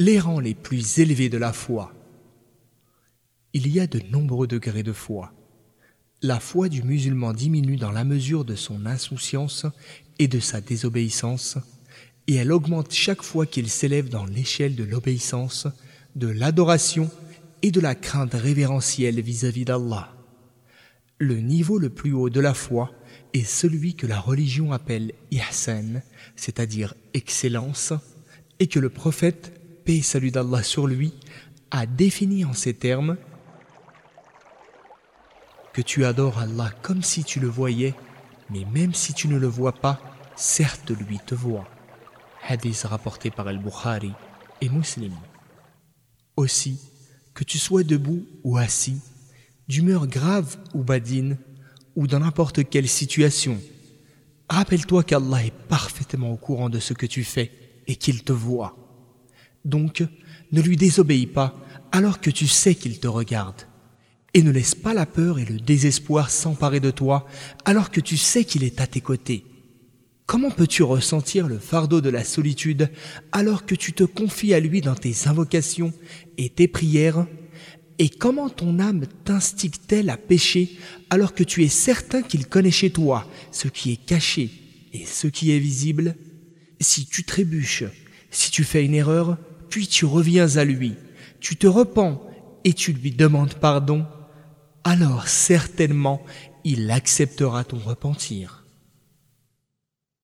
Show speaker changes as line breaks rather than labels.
Les rangs les plus élevés de la foi. Il y a de nombreux degrés de foi. La foi du musulman diminue dans la mesure de son insouciance et de sa désobéissance, et elle augmente chaque fois qu'il s'élève dans l'échelle de l'obéissance, de l'adoration et de la crainte révérentielle vis-à-vis d'Allah. Le niveau le plus haut de la foi est celui que la religion appelle ihsan, c'est-à-dire excellence, et que le prophète, et salut d'Allah sur lui, a défini en ces termes que tu adores Allah comme si tu le voyais, mais même si tu ne le vois pas, certes lui te voit. Hadith rapporté par Al-Bukhari et Muslim. Aussi, que tu sois debout ou assis, d'humeur grave ou badine, ou dans n'importe quelle situation, rappelle-toi qu'Allah est parfaitement au courant de ce que tu fais et qu'il te voit. Donc, ne lui désobéis pas alors que tu sais qu'il te regarde. Et ne laisse pas la peur et le désespoir s'emparer de toi alors que tu sais qu'il est à tes côtés. Comment peux-tu ressentir le fardeau de la solitude alors que tu te confies à lui dans tes invocations et tes prières? Et comment ton âme t'instigue-t-elle à pécher alors que tu es certain qu'il connaît chez toi ce qui est caché et ce qui est visible? Si tu trébuches, si tu fais une erreur, puis tu reviens à lui, tu te repens et tu lui demandes pardon, alors certainement il acceptera ton repentir.